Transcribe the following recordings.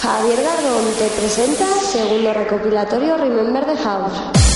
Javier Gardón te presenta segundo recopilatorio Remember the House.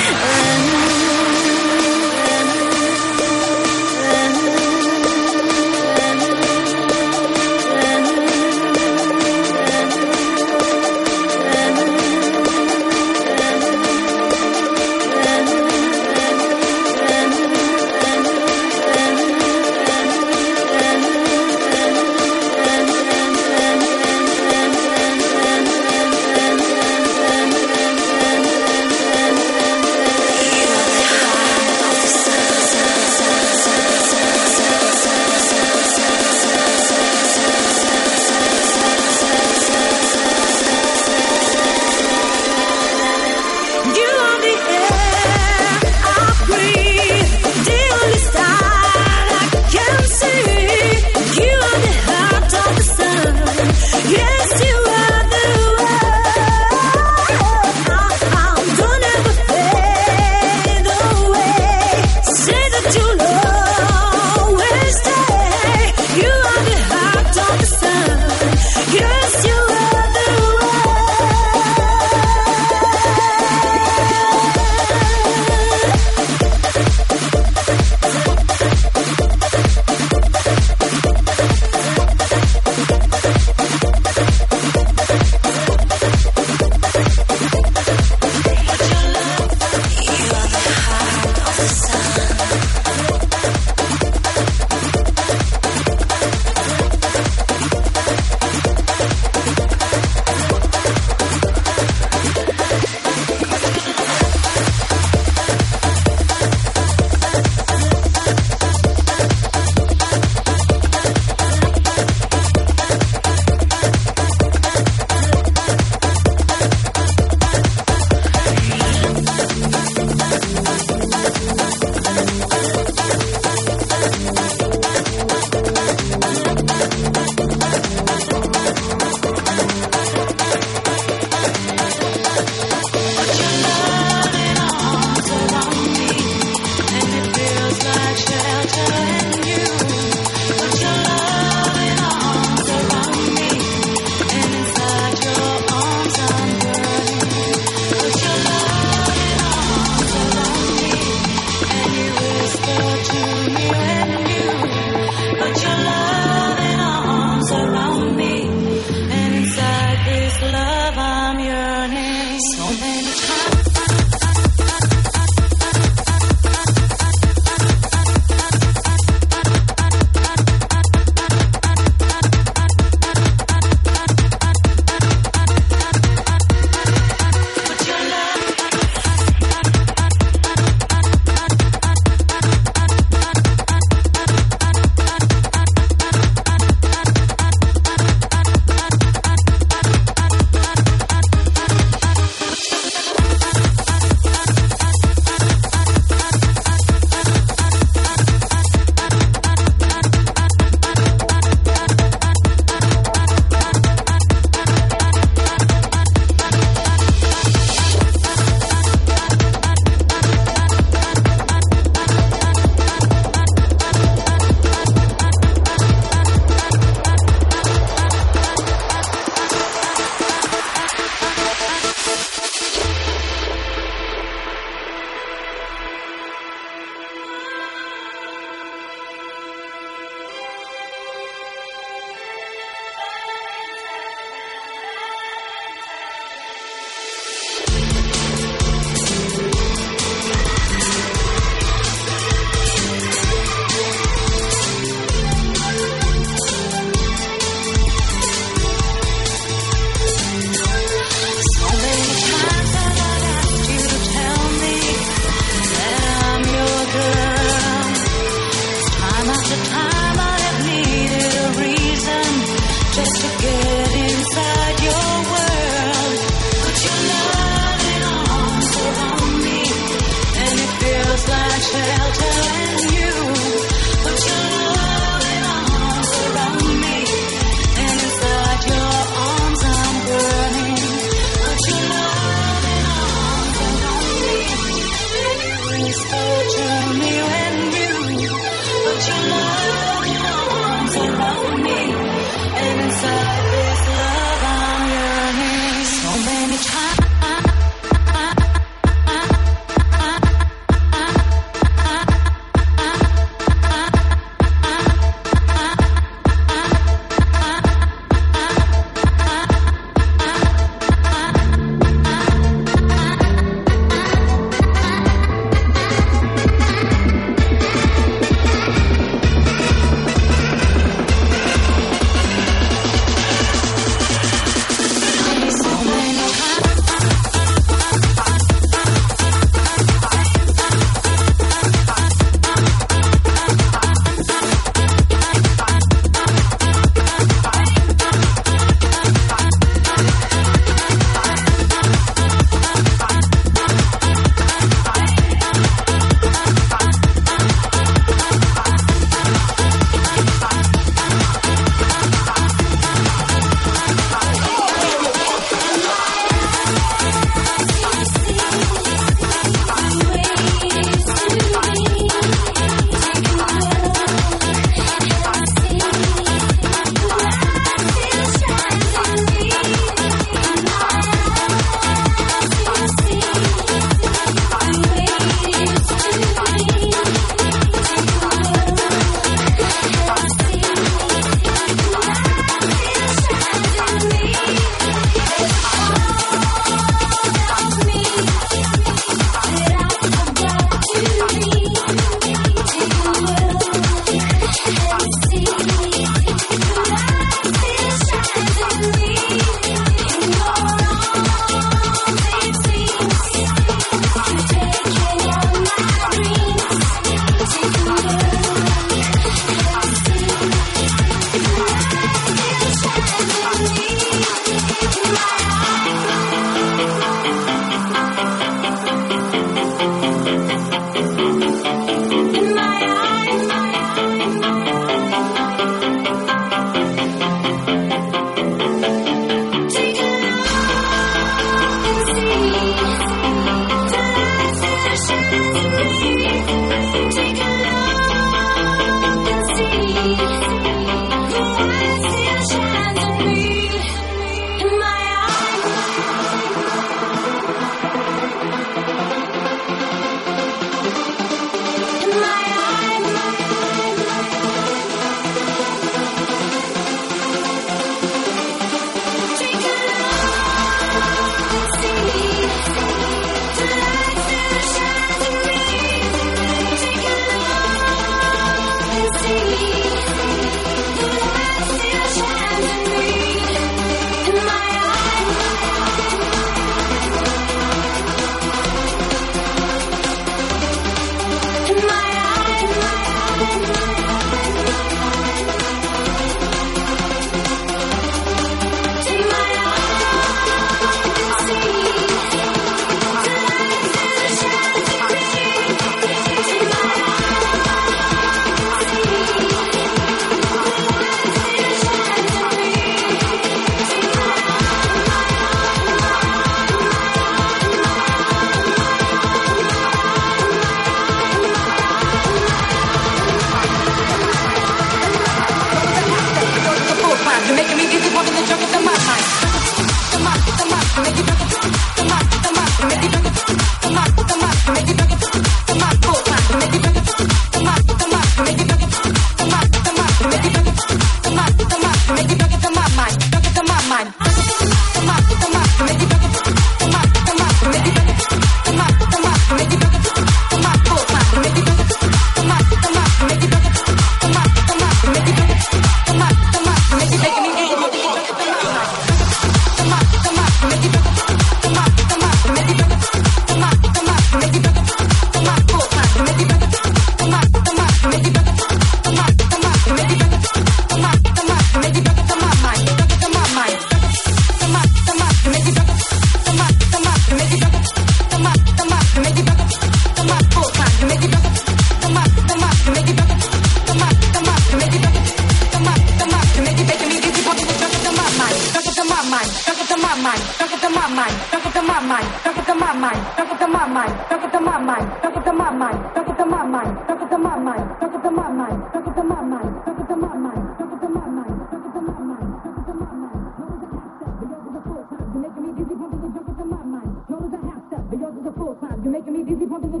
A half step, but yours is a full climb. You're making me dizzy, pumping the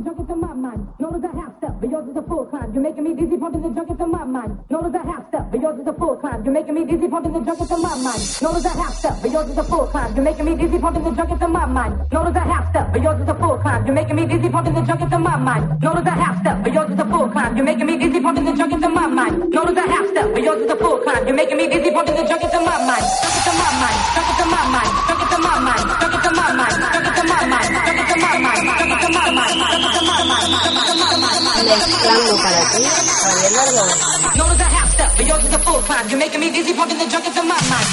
junk into my mind. Notice a half step, but yours is a full climb. You're making me dizzy, pumping the junk into my mind. Notice a half step, but yours is a full climb. You're making me dizzy, pumping the junk into my mind. Notice a full climb. You're making me disputing the juggle to my mind. Not of the half step, but yours is a full climb. You're making me dizzy, pumping the junk into my mind. Notice a half step, but yours is a full climb. You're making me dizzy, pumping the junk into my mind. Notice a half step, but yours is a full climb. You're making me dizzy, pumping the junk into my mind. Junk into my mind, junk into my mind, junk into my mind, junk into my mind, junk into my mind, junk into my mind, junk into my mind, junk into my mind, junk into my mind. Mezclando para ti, Javier Largo. Notice a half step, but yours is a full climb. You're making me dizzy, pumping the junk into my mind,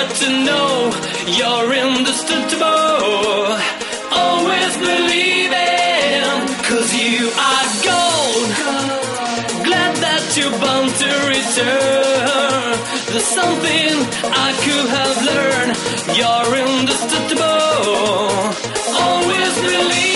got to know you're indestructible. Always believing, cause you are gold. Glad that you're bound to return. There's something I could have learned. You're indestructible. Always believe.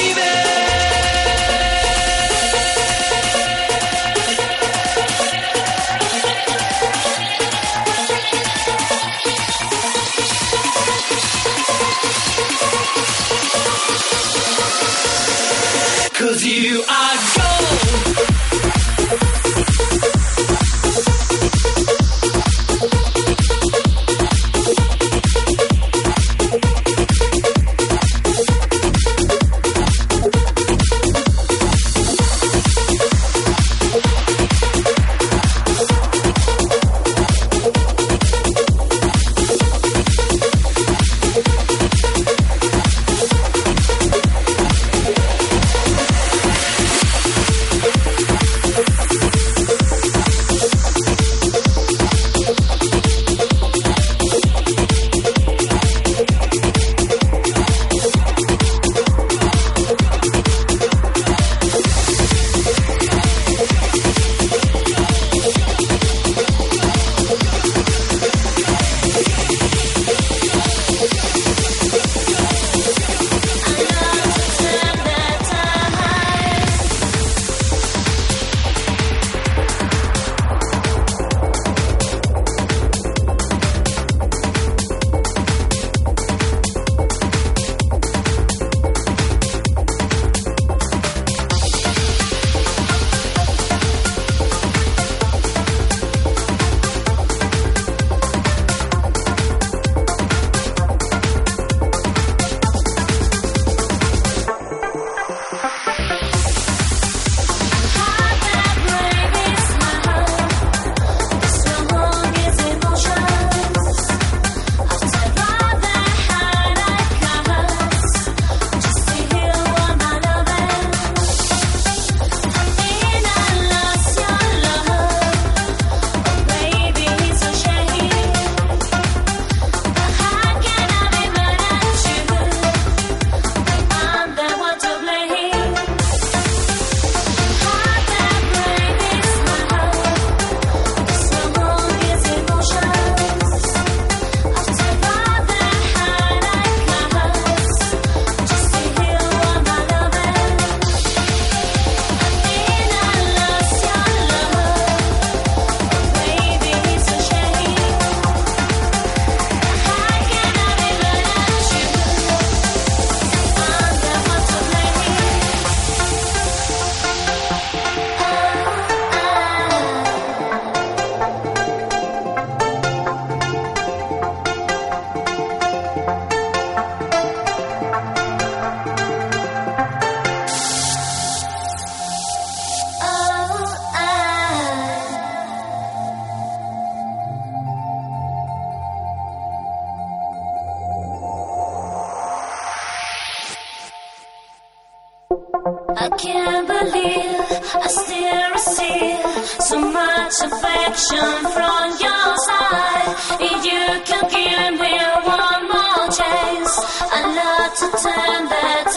so much affection from your side. If you could give me one more chance, I'd love to turn that.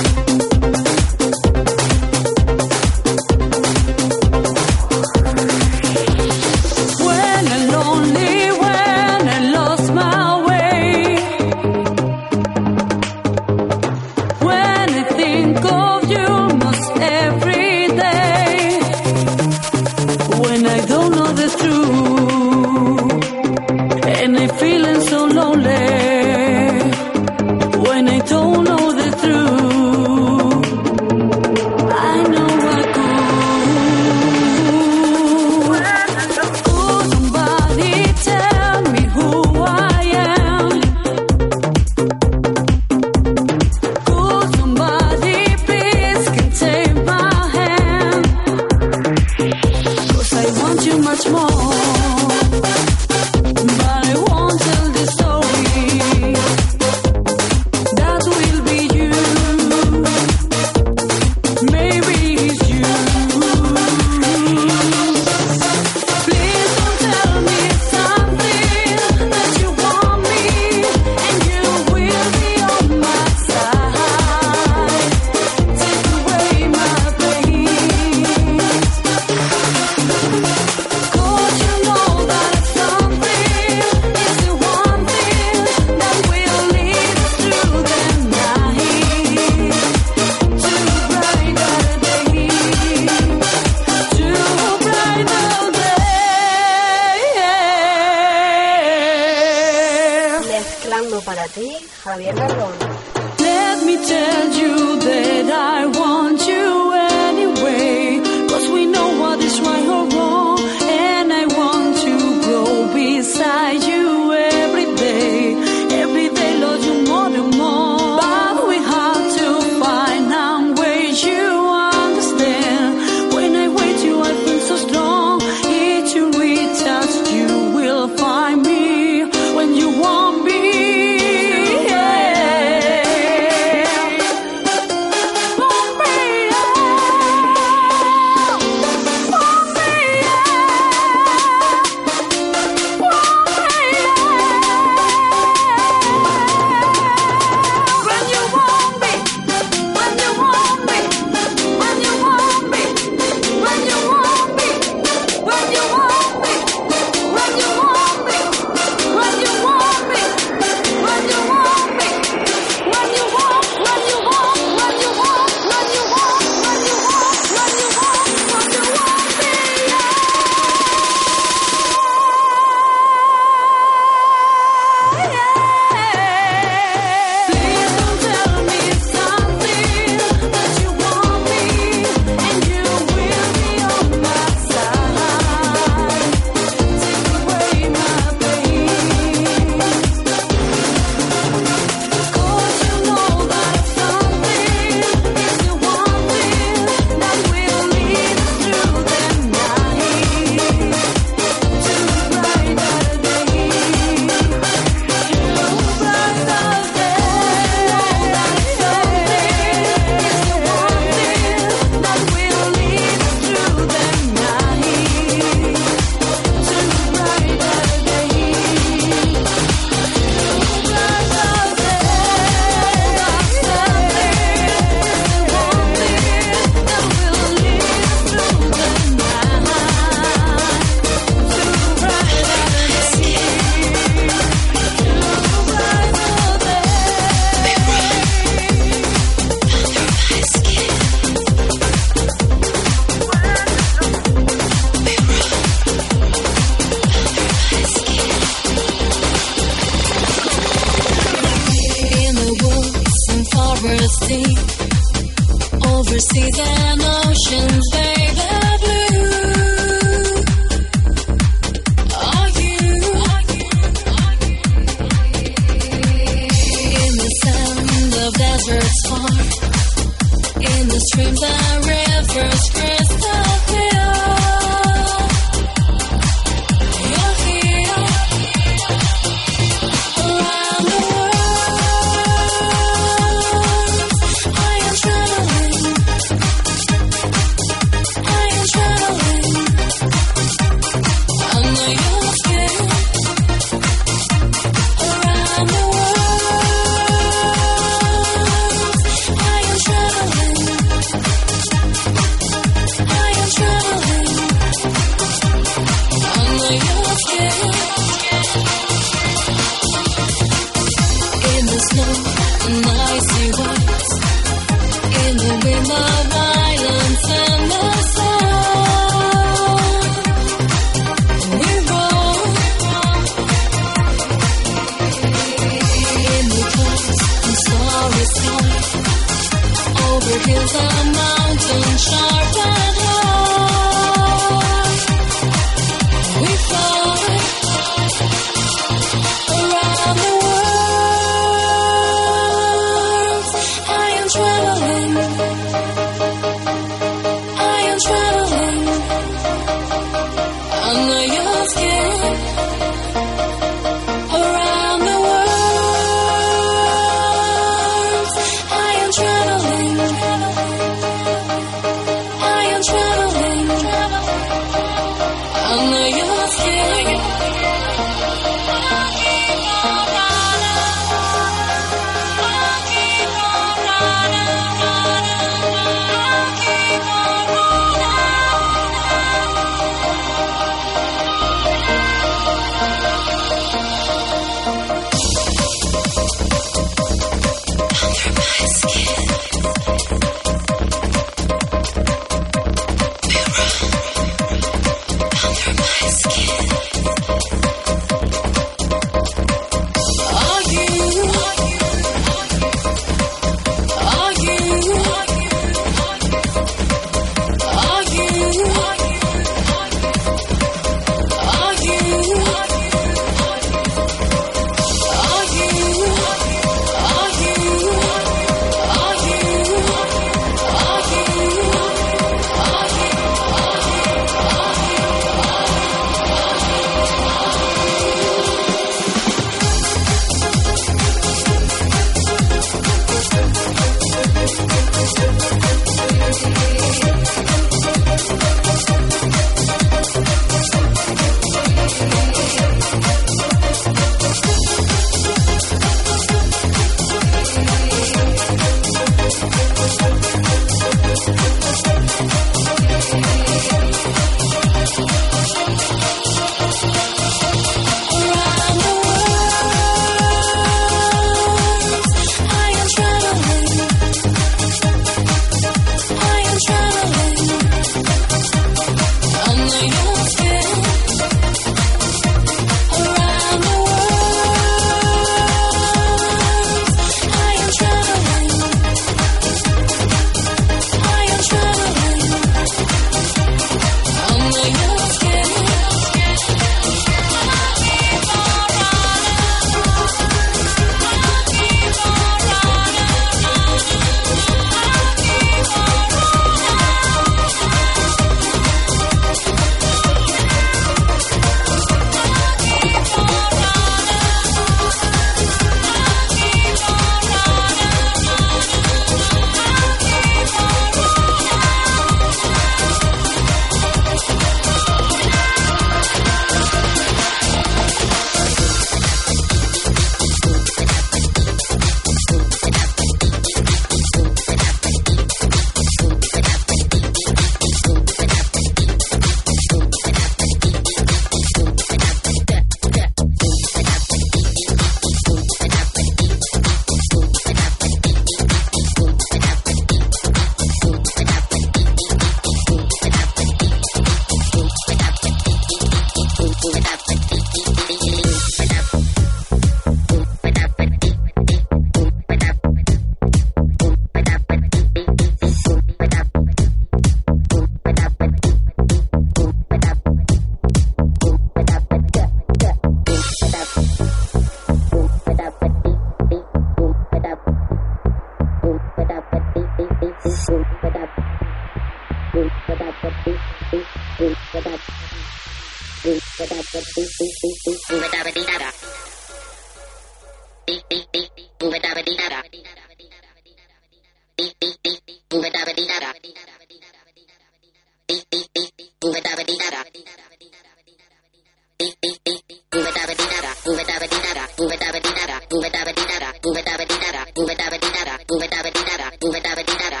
Move it, dabba, dabba. Dabba.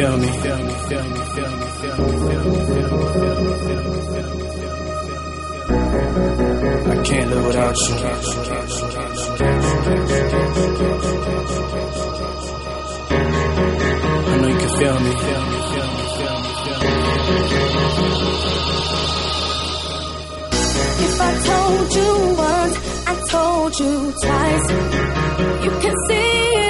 feel me? I can't live without you. I know you can feel me. If I told you once, I told you twice. You can see it.